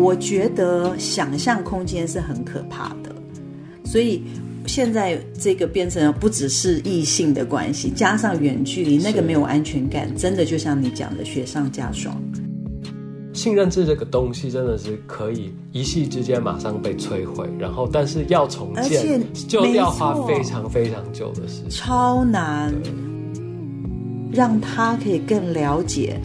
我觉得想象空间是很可怕的，所以现在这个变成不只是异性的关系，加上远距离，那个没有安全感，真的就像你讲的雪上加霜。信任制这个东西真的是可以一夕之间马上被摧毁，然后但是要重建就要花非常非常久的时间，超难。让他可以更了解，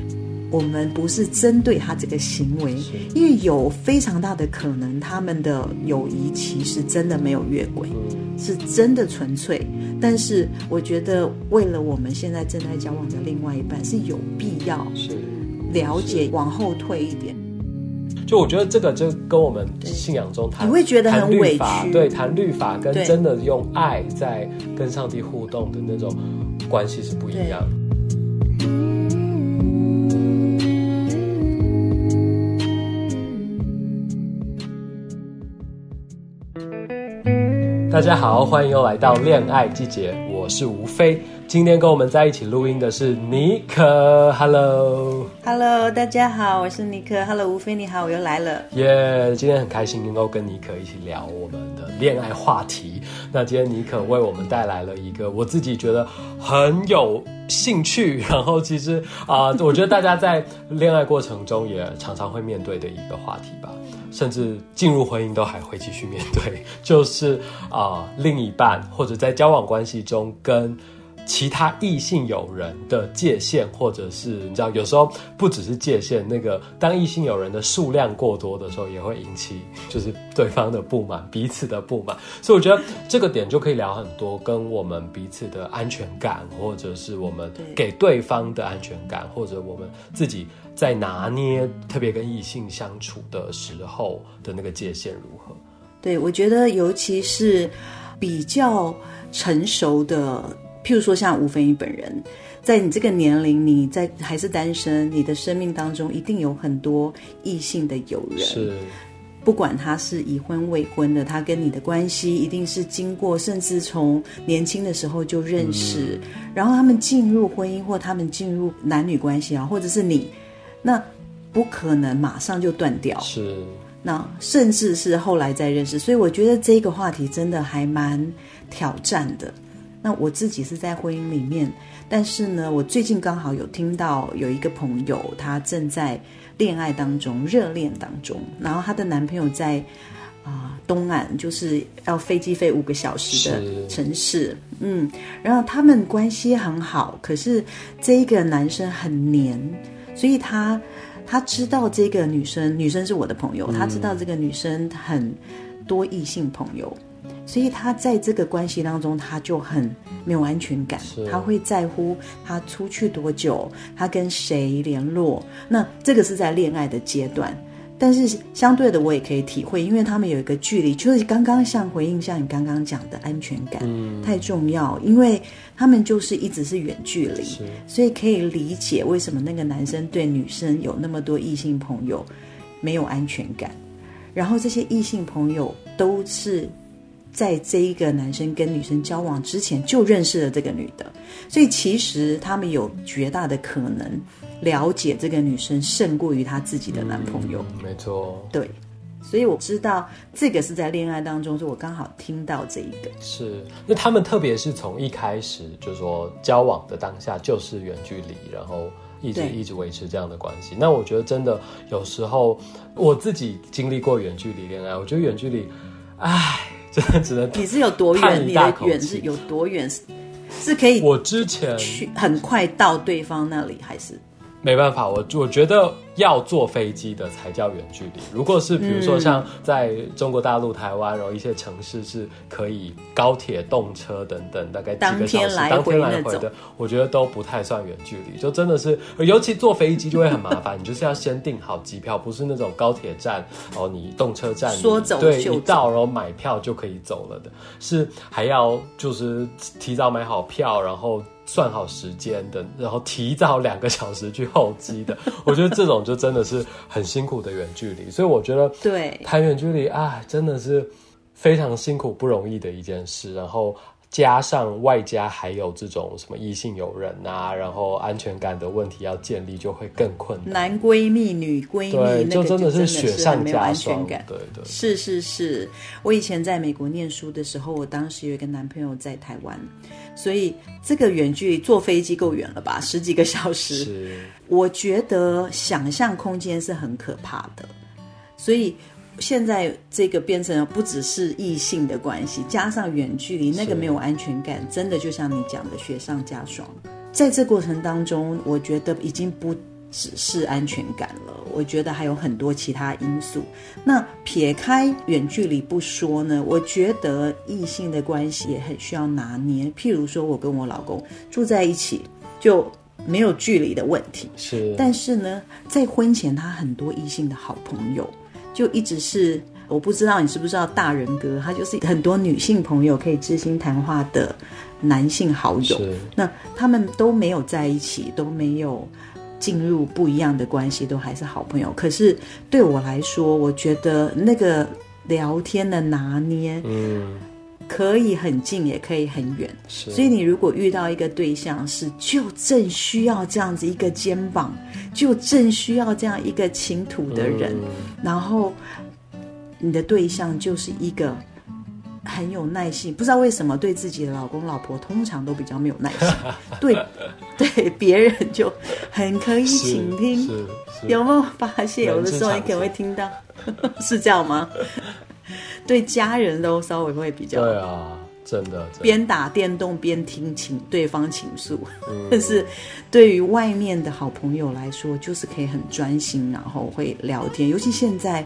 我们不是针对他这个行为，因为有非常大的可能，他们的友谊其实真的没有越轨，是真的纯粹。但是我觉得，为了我们现在正在交往的另外一半，是有必要是。了解，往后退一点。就我觉得这个就跟我们信仰中谈，你会觉得很委屈，对，谈律法跟真的用爱在跟上帝互动的那种关系是不一样。大家好，欢迎又来到恋爱季节，我是吴飞。今天跟我们在一起录音的是尼克，Hello，Hello，大家好，我是尼克，Hello，吴飞你好，我又来了，耶！今天很开心能够跟尼克一起聊我们的恋爱话题。那今天尼克为我们带来了一个我自己觉得很有兴趣，然后其实啊，我觉得大家在恋爱过程中也常常会面对的一个话题吧。甚至进入婚姻都还会继续面对，就是啊，另一半或者在交往关系中跟其他异性友人的界限，或者是你知道，有时候不只是界限，那个当异性友人的数量过多的时候，也会引起就是对方的不满，彼此的不满。所以我觉得这个点就可以聊很多，跟我们彼此的安全感，或者是我们给对方的安全感，或者我们自己。在拿捏特别跟异性相处的时候的那个界限如何？对，我觉得尤其是比较成熟的，譬如说像吴飞宇本人，在你这个年龄，你在还是单身，你的生命当中一定有很多异性的友人，是不管他是已婚未婚的，他跟你的关系一定是经过，甚至从年轻的时候就认识，然后他们进入婚姻或他们进入男女关系啊，或者是你。那不可能马上就断掉，是那甚至是后来再认识，所以我觉得这个话题真的还蛮挑战的。那我自己是在婚姻里面，但是呢，我最近刚好有听到有一个朋友，她正在恋爱当中，热恋当中，然后她的男朋友在啊东岸，就是要飞机飞五个小时的城市，嗯，然后他们关系很好，可是这一个男生很黏。所以他他知道这个女生，女生是我的朋友，他知道这个女生很多异性朋友，所以他在这个关系当中，他就很没有安全感，他会在乎他出去多久，他跟谁联络，那这个是在恋爱的阶段。但是相对的，我也可以体会，因为他们有一个距离，就是刚刚像回应像你刚刚讲的安全感太重要，因为他们就是一直是远距离，所以可以理解为什么那个男生对女生有那么多异性朋友没有安全感，然后这些异性朋友都是在这一个男生跟女生交往之前就认识了这个女的，所以其实他们有绝大的可能。了解这个女生胜过于她自己的男朋友，没错，对，所以我知道这个是在恋爱当中，是我刚好听到这一个。是，那他们特别是从一开始就说交往的当下就是远距离，然后一直一直维持这样的关系。那我觉得真的有时候我自己经历过远距离恋爱，我觉得远距离，唉，真的只能你是有多远？你的远是有多远？是可以我之前去很快到对方那里，还是？没办法，我我觉得。要坐飞机的才叫远距离。如果是比如说像在中国大陆、台湾，然后一些城市是可以高铁、动车等等，大概几个小时当天来回的，我觉得都不太算远距离。就真的是，尤其坐飞机就会很麻烦，你就是要先订好机票，不是那种高铁站哦，你动车站说走对一到然后买票就可以走了的，是还要就是提早买好票，然后算好时间的，然后提早两个小时去候机的。我觉得这种。就真的是很辛苦的远距离，所以我觉得对谈远距离啊，真的是非常辛苦不容易的一件事。然后加上外加还有这种什么异性友人啊，然后安全感的问题要建立就会更困难。男闺蜜、女闺蜜，对，那个真的是雪上加霜全感。对对，是是是，我以前在美国念书的时候，我当时有一个男朋友在台湾，所以这个远距离坐飞机够远了吧，十几个小时。是我觉得想象空间是很可怕的，所以现在这个变成不只是异性的关系，加上远距离，那个没有安全感，真的就像你讲的雪上加霜。在这过程当中，我觉得已经不只是安全感了，我觉得还有很多其他因素。那撇开远距离不说呢，我觉得异性的关系也很需要拿捏。譬如说，我跟我老公住在一起，就没有距离的问题。是，但是呢，在婚前他很多异性的好朋友，就一直是我不知道你知不知道大人哥，他就是很多女性朋友可以知心谈话的男性好友。那他们都没有在一起，都没有进入不一样的关系，都还是好朋友。可是对我来说，我觉得那个聊天的拿捏，嗯，可以很近，也可以很远。所以你如果遇到一个对象是就正需要这样子一个肩膀，就正需要这样一个倾吐的人，嗯然后你的对象就是一个很有耐心，不知道为什么对自己的老公老婆通常都比较没有耐心，对对别人就很可以是倾听。有没有发现，有的时候你可能会听到，是这样吗？对家人都稍微会比较对啊，真的，真的边打电动边听情对方倾诉，嗯但 是对于外面的好朋友来说，就是可以很专心，然后会聊天。尤其现在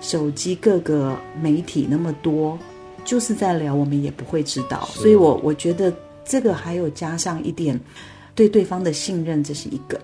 手机各个媒体那么多，就是在聊，我们也不会知道。所以我我觉得这个还有加上一点对对方的信任，这是一个。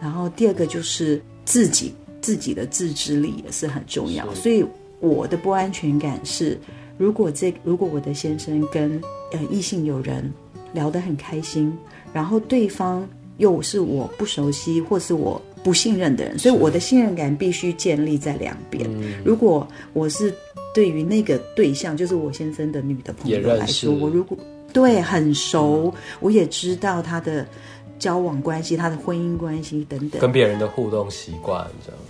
然后第二个就是自己自己的自制力也是很重要。所以我的不安全感是，如果这如果我的先生跟呃异性友人聊得很开心，然后对方又是我不熟悉或是我不信任的人，所以我的信任感必须建立在两边。嗯。如果我是对于那个对象，就是我先生的女的朋友来说，我如果对很熟，我也知道他的交往关系、他的婚姻关系等等。跟别人的互动习惯这样。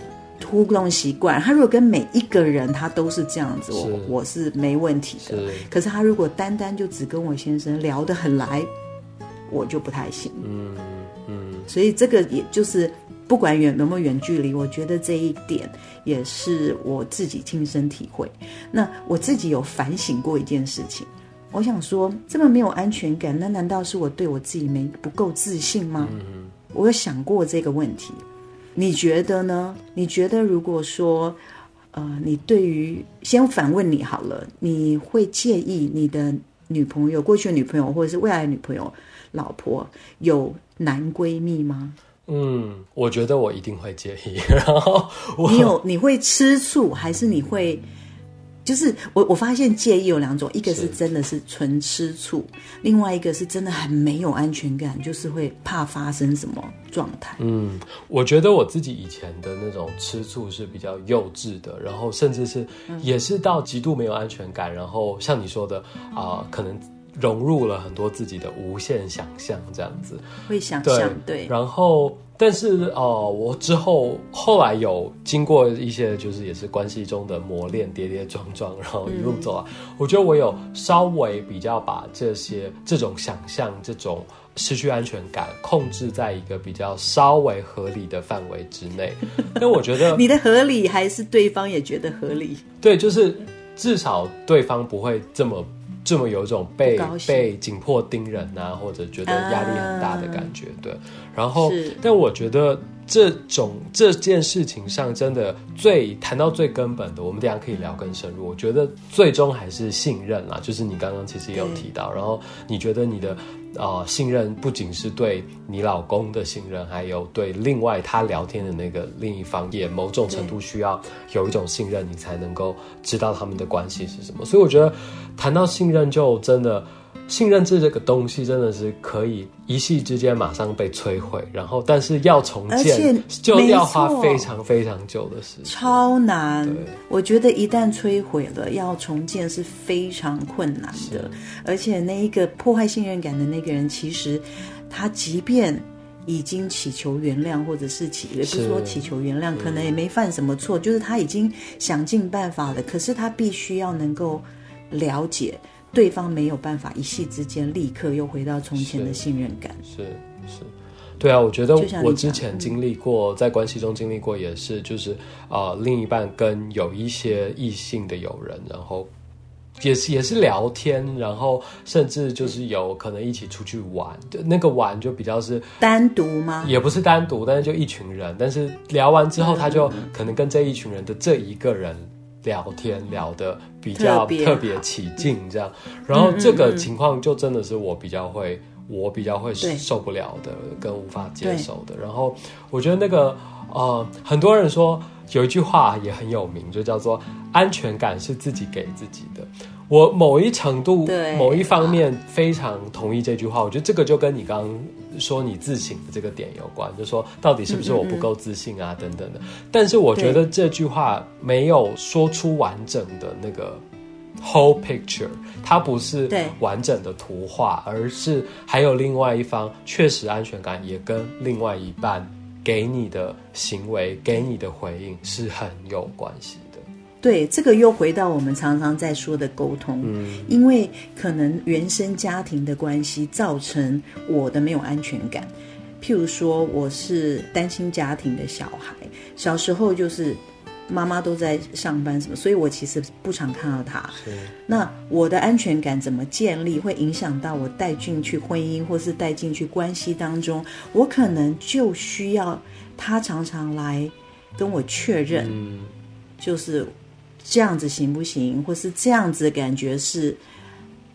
互动习惯。他如果跟每一个人他都是这样子，我我是没问题的。是，可是他如果单单就只跟我先生聊得很来，我就不太行。嗯嗯，所以这个也就是不管远有没有远距离，我觉得这一点也是我自己亲身体会。那我自己有反省过一件事情，我想说这么没有安全感，那难道是我对我自己没不够自信吗？我有想过这个问题，你觉得呢？你觉得如果说，呃，你对于先反问你好了，你会介意你的女朋友、过去的女朋友或者是未来的女朋友、老婆有男闺蜜吗？嗯，我觉得我一定会介意。然后我你有你会吃醋，还是你会？就是我我发现介意有两种，一个是是真的是纯吃醋，另外一个是真的很没有安全感，就是会怕发生什么状态。嗯，我觉得我自己以前的那种吃醋是比较幼稚的，然后甚至是也是到极度没有安全感，然后像你说的啊、可能融入了很多自己的无限想象这样子。会想象对，然后但是哦、呃我之后后来有经过一些就是也是关系中的磨练，跌跌撞撞，然后一路走来，我觉得我有稍微比较把这些这种想象、这种失去安全感控制在一个比较稍微合理的范围之内。因为我觉得你的合理还是对方也觉得合理？对，就是至少对方不会这么这么有一种被被紧迫盯人啊，或者觉得压力很大的感觉。对，然后但我觉得这种这件事情上，真的最谈到最根本的，我们等一下可以聊更深入。我觉得最终还是信任啦，就是你刚刚其实也有提到，然后你觉得你的。呃，信任不仅是对你老公的信任，还有对另外他聊天的那个另一方，也某种程度需要有一种信任，你才能够知道他们的关系是什么。所以我觉得谈到信任，就真的信任制这个东西真的是可以一夕之间马上被摧毁，然后但是要重建就要花非常非常久的时间。超难。我觉得一旦摧毁了，要重建是非常困难的。而且那一个破坏信任感的那个人，其实他即便已经祈求原谅，或者是祈，也不是说祈求原谅，可能也没犯什么错，就是他已经想尽办法了。可是他必须要能够了解对方没有办法一夕之间立刻又回到从前的信任感。是是，对啊，我觉得我之前经历过，在关系中经历过，也是就是呃，另一半跟有一些异性的友人，然后也是也是聊天，然后甚至就是有可能一起出去玩，就那个玩就比较是单独吗？也不是单独，但是就一群人，但是聊完之后，他嗯就可能跟这一群人的这一个人聊天聊的比较特别起劲，这样，然后这个情况就真的是我比较会，我比较会受不了的，跟无法接受的。然后我觉得那个呃，很多人说有一句话也很有名，就叫做安全感是自己给自己的。我某一程度、某一方面非常同意这句话。我觉得这个就跟你刚刚说你自省的这个点有关，就说到底是不是我不够自信啊，等等的。但是我觉得这句话没有说出完整的那个 whole picture，它不是完整的图画，而是还有另外一方确实安全感也跟另外一半给你的行为、给你的回应是很有关系的。对，这个又回到我们常常在说的沟通，嗯因为可能原生家庭的关系造成我的没有安全感。譬如说，我是单亲家庭的小孩，小时候就是妈妈都在上班什么，所以我其实不常看到他。那我的安全感怎么建立，会影响到我带进去婚姻或是带进去关系当中，我可能就需要他常常来跟我确认，嗯，就是这样子行不行，或是这样子感觉是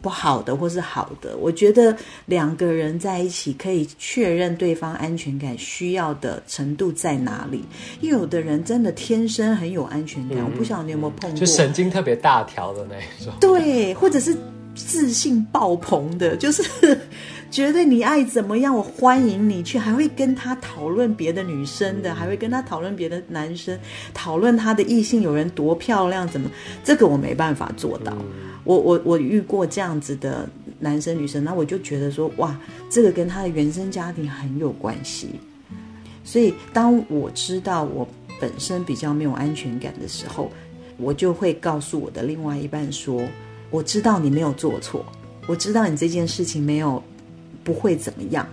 不好的，或是好的。我觉得两个人在一起可以确认对方安全感需要的程度在哪里。因为有的人真的天生很有安全感，我不晓得你有没有碰过，就神经特别大条的那一种。对，或者是自信爆棚的，就是觉得你爱怎么样，我欢迎你去，还会跟他讨论别的女生的，还会跟他讨论别的男生，讨论他的异性有人多漂亮，怎么这个我没办法做到。我我我遇过这样子的男生女生，那我就觉得说，哇，这个跟他的原生家庭很有关系。所以当我知道我本身比较没有安全感的时候，我就会告诉我的另外一半说：“我知道你没有做错，我知道你这件事情没有不会怎么样，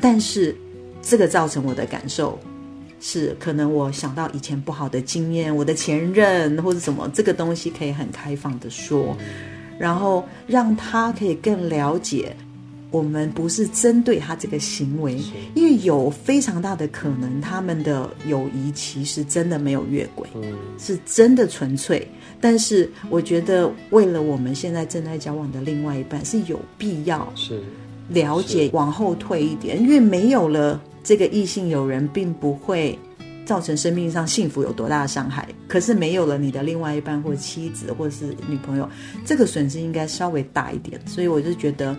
但是这个造成我的感受是，可能我想到以前不好的经验，我的前任或者什么，这个东西可以很开放的说，然后让他可以更了解。”我们不是针对他这个行为，因为有非常大的可能，他们的友谊其实真的没有越轨，嗯，是真的纯粹。但是我觉得，为了我们现在正在交往的另外一半，是有必要是了解往后退一点，因为没有了这个异性友人，并不会造成生命上幸福有多大的伤害。可是没有了你的另外一半或妻子或是女朋友，这个损失应该稍微大一点。所以我就觉得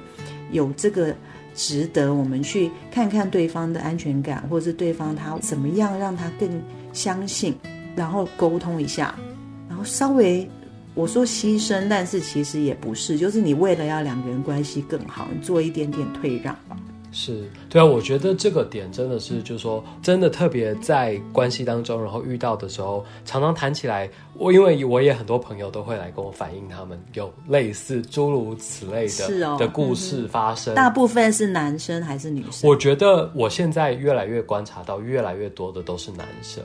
有这个值得我们去看看对方的安全感，或者是对方他怎么样让他更相信，然后沟通一下，然后稍微。我说牺牲，但是其实也不是，就是你为了要两个人关系更好，你做一点点退让吧。是，对啊，我觉得这个点真的是，就是说，真的特别在关系当中，然后遇到的时候，常常谈起来，我因为我也很多朋友都会来跟我反映，他们有类似诸如此类的是哦的故事发生。大部分是男生还是女生？我觉得我现在越来越观察到，越来越多的都是男生，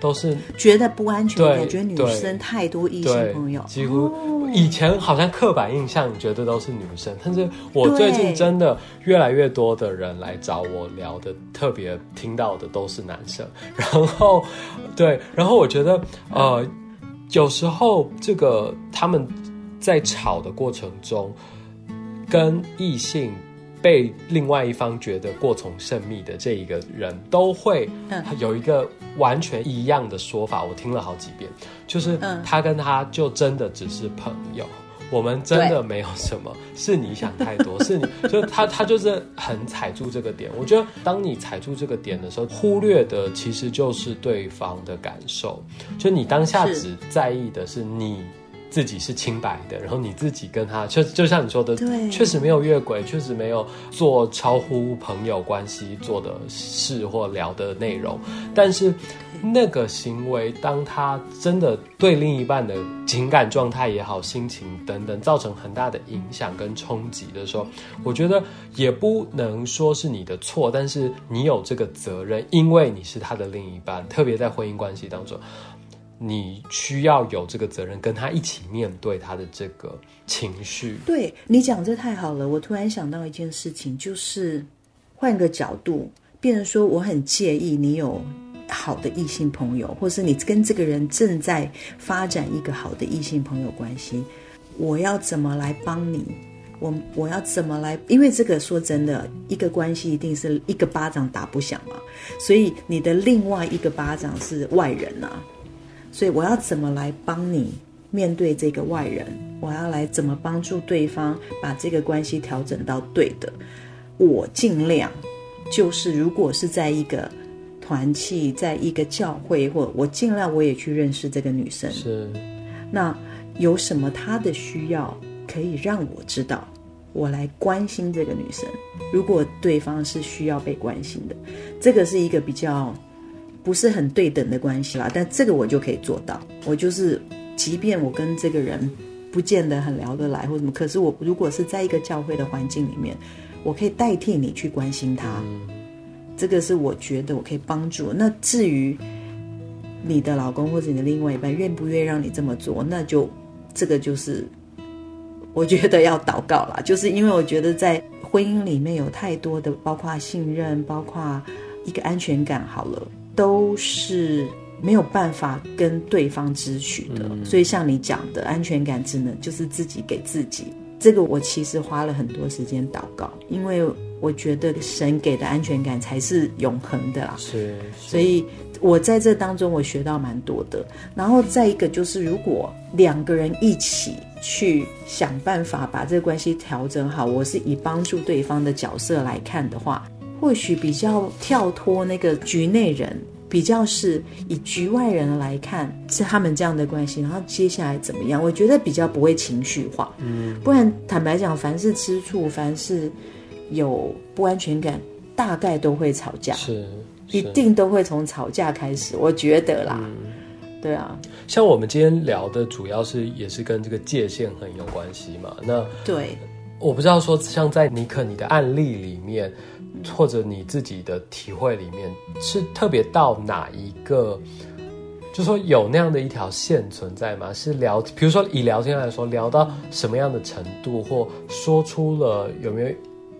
都是觉得不安全对感，觉得女生太多异性朋友，几乎、哦以前好像刻板印象觉得都是女生，但是我最近真的越来越多的人来找我聊的，特别听到的都是男生。然后，对，然后我觉得呃，有时候这个他们在吵的过程中，跟异性。被另外一方觉得过从甚密的这一个人，都会嗯有一个完全一样的说法，我听了好几遍，就是嗯他跟他就真的只是朋友。我们真的没有什么，是你想太多，是你就他他就是很踩住这个点。我觉得当你踩住这个点的时候，忽略的其实就是对方的感受，就你当下只在意的是你。自己是清白的，然后你自己跟他，就就像你说的，对，确实没有越轨，确实没有做超乎朋友关系做的事或聊的内容，但是那个行为，当他真的对另一半的情感状态也好、心情等等造成很大的影响跟冲击的时候，我觉得也不能说是你的错，但是你有这个责任，因为你是他的另一半，特别在婚姻关系当中。你需要有这个责任，跟他一起面对他的这个情绪。对你讲这太好了，我突然想到一件事情，就是换个角度，变成说我很介意你有好的异性朋友，或是你跟这个人正在发展一个好的异性朋友关系，我要怎么来帮你？我我要怎么来？因为这个说真的，一个关系一定是一个巴掌打不响嘛，所以你的另外一个巴掌是外人呐。所以我要怎么来帮你面对这个外人？我要来怎么帮助对方把这个关系调整到对的？我尽量就是，如果是在一个团契，在一个教会，或我尽量我也去认识这个女生。是，那有什么她的需要可以让我知道，我来关心这个女生。如果对方是需要被关心的，这个是一个比较。不是很对等的关系啦，但这个我就可以做到。我就是，即便我跟这个人不见得很聊得来或什么，可是我如果是在一个教会的环境里面，我可以代替你去关心他。这个是我觉得我可以帮助。那至于你的老公或者你的另外一半愿不愿意让你这么做，那就这个就是我觉得要祷告啦。就是因为我觉得在婚姻里面有太多的，包括信任，包括一个安全感。好了。都是没有办法跟对方支取的，所以像你讲的安全感，只能就是自己给自己。这个我其实花了很多时间祷告，因为我觉得神给的安全感才是永恒的啦。是，所以我在这当中我学到蛮多的。然后再一个就是，如果两个人一起去想办法把这个关系调整好，我是以帮助对方的角色来看的话。或许比较跳脱那个局内人，比较是以局外人来看是他们这样的关系，然后接下来怎么样？我觉得比较不会情绪化，嗯，不然坦白讲，凡是吃醋，凡是有不安全感，大概都会吵架，是，一定都会从吵架开始，我觉得啦，对啊，像我们今天聊的主要是也是跟这个界限很有关系嘛，那对，我不知道说像在尼克你的案例里面。或者你自己的体会里面是特别到哪一个，就说有那样的一条线存在吗？是聊，比如说以聊天来说，聊到什么样的程度，或说出了有没有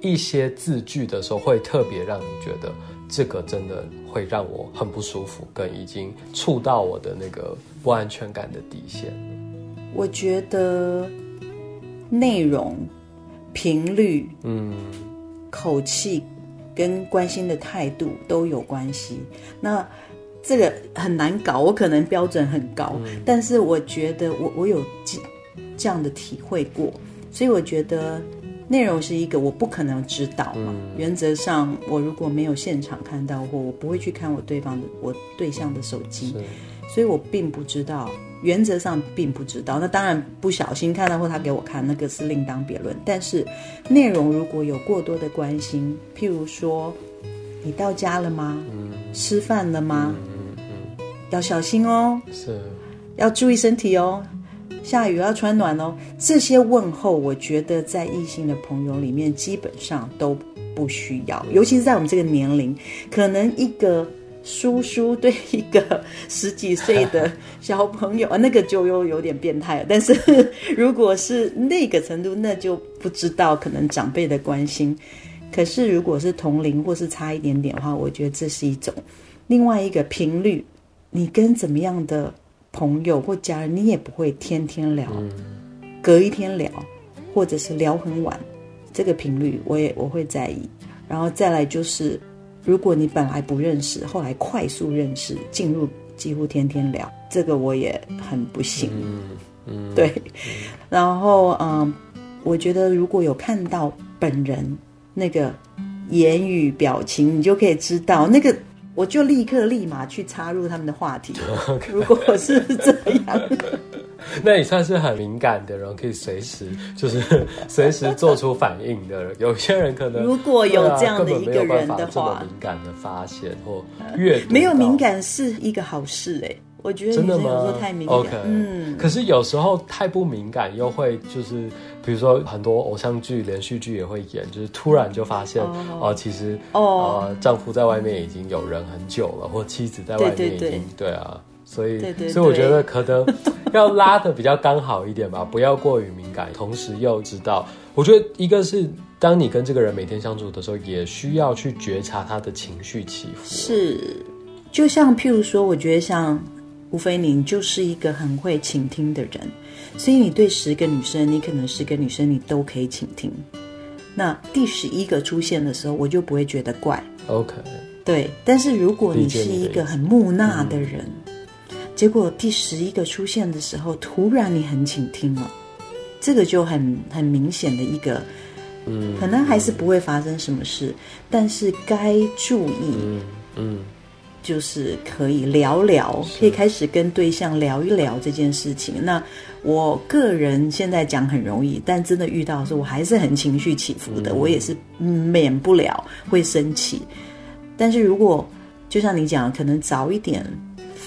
一些字句的时候，会特别让你觉得这个真的会让我很不舒服，跟已经触到我的那个不安全感的底线。我觉得内容、频率、嗯，口气。跟关心的态度都有关系。那这个很难搞，我可能标准很高，但是我觉得我我有这这样的体会过，所以我觉得内容是一个我不可能知道嘛。原则上，我如果没有现场看到或我不会去看我对方的我对象的手机，所以我并不知道。原则上并不知道，那当然不小心看到或他给我看，那个是另当别论。但是内容如果有过多的关心，譬如说你到家了吗？嗯，吃饭了吗？嗯嗯，要小心哦，是，要注意身体哦，下雨要穿暖哦。这些问候，我觉得在异性的朋友里面基本上都不需要，尤其是在我们这个年龄，可能一个。叔叔对一个十几岁的小朋友 啊，那个就又有点变态了。但是 如果是那个程度，那就不知道可能长辈的关心。可是如果是同龄或是差一点点的话，我觉得这是一种另外一个频率。你跟怎么样的朋友或家人，你也不会天天聊，隔一天聊，或者是聊很晚，这个频率我也我会在意。然后再来就是。如果你本来不认识，后来快速认识，进入几乎天天聊，这个我也很不幸。嗯嗯，对。然后嗯，我觉得如果有看到本人那个言语表情，你就可以知道那个。我就立刻立马去插入他们的话题。如果是这样，那也算是很敏感的人，可以随时就是随时做出反应的人。有些人可能如果有这样的一个人的话，敏感的发现或阅没有敏感是一个好事哎。我觉得真的吗？有时候太敏感，嗯。可是有时候太不敏感，又会就是，比如说很多偶像剧、连续剧也会演，就是突然就发现哦，其实哦，丈夫在外面已经有人很久了，或妻子在外面已经对啊，所以所以我觉得可能 要拉的比较刚好一点吧，不要过于敏感，同时又知道，我觉得一个是当你跟这个人每天相处的时候，也需要去觉察他的情绪起伏。是，就像譬如说，我觉得像。吴非宁就是一个很会倾听的人，所以你对十个女生，你可能十个女生你都可以倾听。那第十一个出现的时候，我就不会觉得怪。OK，对。但是如果你是一个很木讷的人，结果第十一个出现的时候，突然你很倾听了，这个就很很明显的一个，嗯，可能还是不会发生什么事，但是该注意，嗯嗯。就是可以聊聊，可以开始跟对象聊一聊这件事情。那我个人现在讲很容易，但真的遇到的时候，我还是很情绪起伏的，我也是免不了会生气。但是如果就像你讲，可能早一点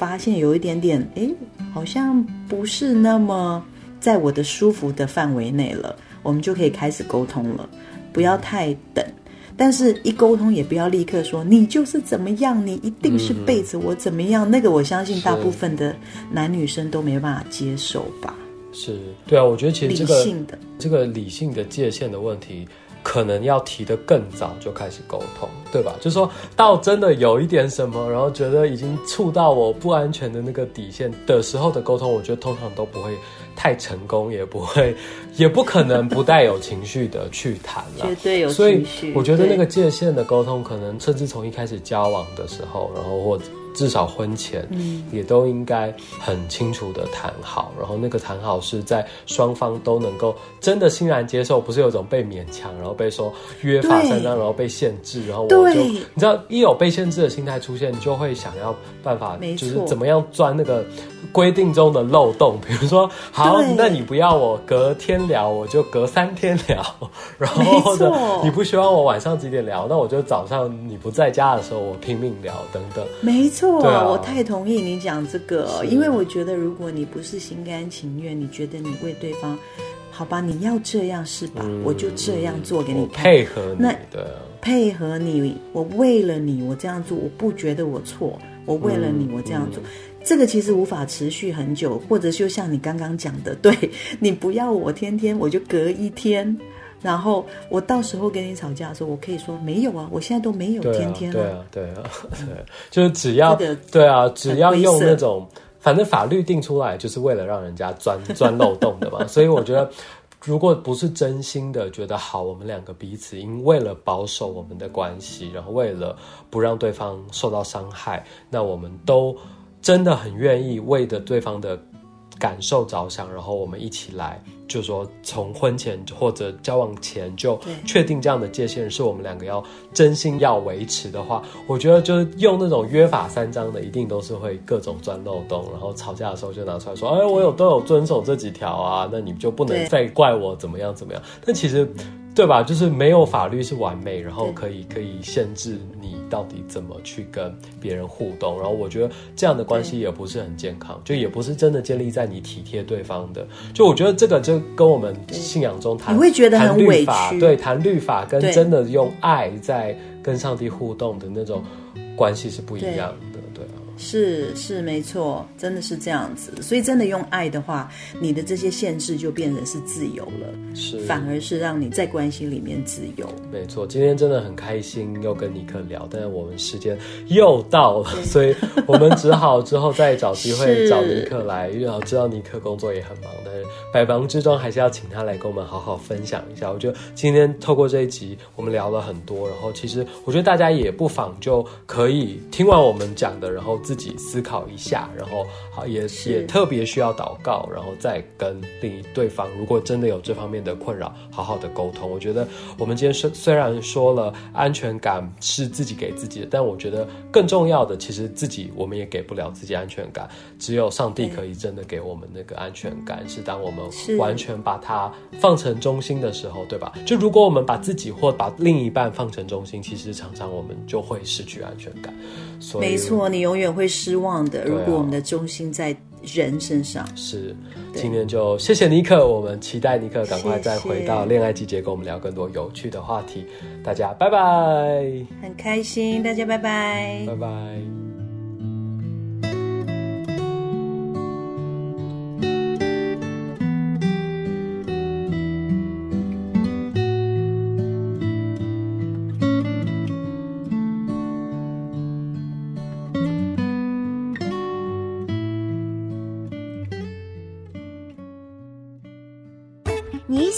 发现有一点点，哎，好像不是那么在我的舒服的范围内了，我们就可以开始沟通了，不要太等。但是，一沟通也不要立刻说你就是怎么样，你一定是背着我怎么样。那个，我相信大部分的男女生都没办法接受吧。是对啊，我觉得其实这个性的这个理性的界限的问题。可能要提的更早就开始沟通，对吧？就是说到真的有一点什么，然后觉得已经触到我不安全的那个底线的时候的沟通，我觉得通常都不会太成功，也不会，也不可能不带有情绪的去谈了。绝对有所以我觉得那个界限的沟通，可能甚至从一开始交往的时候，然后或者。至少婚前，嗯，也都应该很清楚的谈好，然后那个谈好是在双方都能够真的欣然接受，不是有种被勉强，然后被说约法三章，然后被限制，然后我就你知道，一有被限制的心态出现，就会想要办法，就是怎么样钻那个规定中的漏洞，比如说，好，那你不要我隔天聊，我就隔三天聊，然后或者你不希望我晚上几点聊，那我就早上你不在家的时候我拼命聊，等等，没错。错，我太同意你讲这个，因为我觉得如果你不是心甘情愿，你觉得你为对方，好吧，你要这样是吧？我就这样做给你配合你，那配合你，我为了你，我这样做，我不觉得我错，我为了你，我这样做，这个其实无法持续很久，或者就像你刚刚讲的，对你不要我天天，我就隔一天。然后我到时候跟你吵架的时候，我可以说没有啊，我现在都没有天天对啊，对啊，对，就是只要对啊，只要用那种，反正法律定出来就是为了让人家钻 钻漏洞的嘛。所以我觉得，如果不是真心的觉得好，我们两个彼此因为了保守我们的关系，然后为了不让对方受到伤害，那我们都真的很愿意为着对方的感受着想，然后我们一起来。就说从婚前或者交往前就确定这样的界限是我们两个要真心要维持的话，我觉得就是用那种约法三章的，一定都是会各种钻漏洞，然后吵架的时候就拿出来说，哎，我有都有遵守这几条啊，那你就不能再怪我怎么样怎么样。但其实。对吧？就是没有法律是完美，然后可以可以限制你到底怎么去跟别人互动。然后我觉得这样的关系也不是很健康，就也不是真的建立在你体贴对方的。就我觉得这个就跟我们信仰中谈，你会觉得很律法，对，谈律法跟真的用爱在跟上帝互动的那种关系是不一样的。是是没错，真的是这样子。所以真的用爱的话，你的这些限制就变成是自由了，是反而是让你在关系里面自由。没错，今天真的很开心，又跟尼克聊，但是我们时间又到了，所以我们只好之后再找机会 找尼克来，因为我知道尼克工作也很忙，但是百忙之中还是要请他来跟我们好好分享一下。我觉得今天透过这一集，我们聊了很多，然后其实我觉得大家也不妨就可以听完我们讲的，然后自自己思考一下，然后好也也特别需要祷告，然后再跟另一对方，如果真的有这方面的困扰，好好的沟通。我觉得我们今天虽虽然说了安全感是自己给自己的，但我觉得更重要的，其实自己我们也给不了自己安全感，只有上帝可以真的给我们那个安全感，是当我们完全把它放成中心的时候，对吧？就如果我们把自己或把另一半放成中心，其实常常我们就会失去安全感。没错，你永远会失望的。如果我们的中心在人身上，是。今天就谢谢尼克，我们期待尼克赶快再回到恋爱季节，跟我们聊更多有趣的话题。大家拜拜，很开心，大家拜拜，拜拜。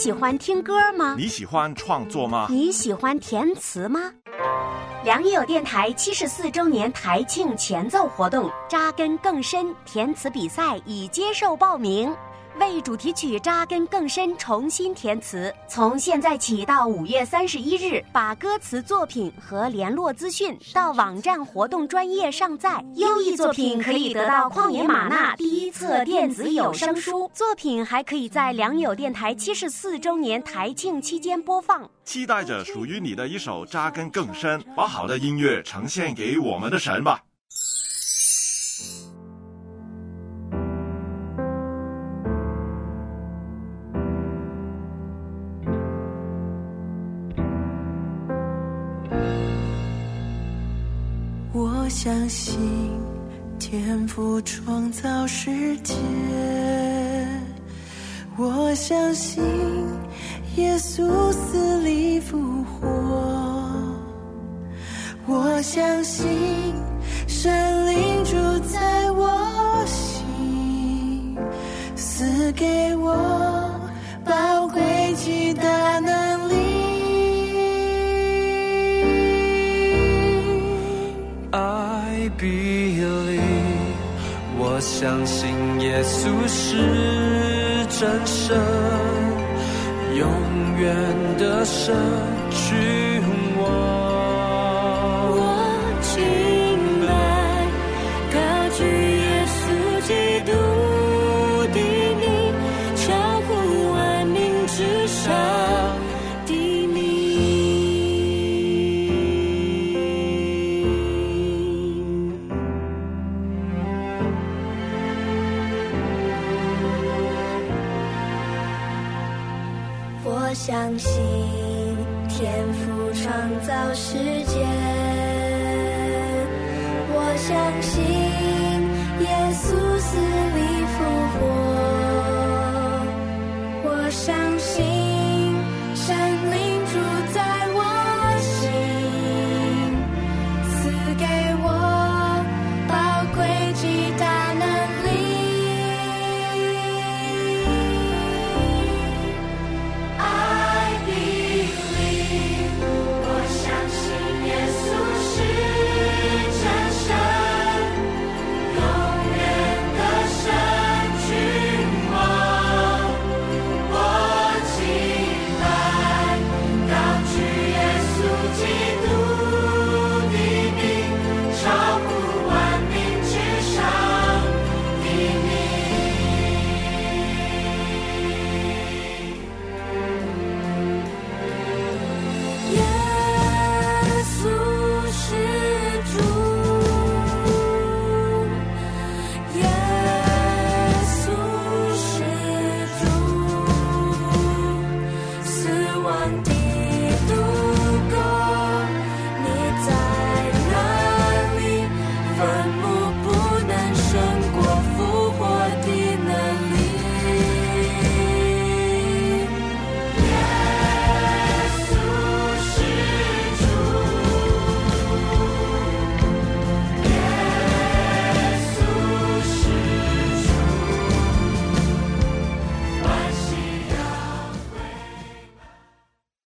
喜欢听歌吗？你喜欢创作吗？你喜欢填词吗？良友电台七十四周年台庆前奏活动，扎根更深填词比赛已接受报名。为主题曲扎根更深，重新填词。从现在起到五月三十一日，把歌词作品和联络资讯到网站活动专业上载。优异作品可以得到旷野玛纳第一册电子有声书，作品还可以在良友电台七十四周年台庆期间播放。期待着属于你的一首扎根更深，把好的音乐呈现给我们的神吧。心天赋创造世界，我相信耶稣死里复活，我相信神相信耶稣是真神，永远的神，我相信天赋创造世界我相信耶稣死里复活我相信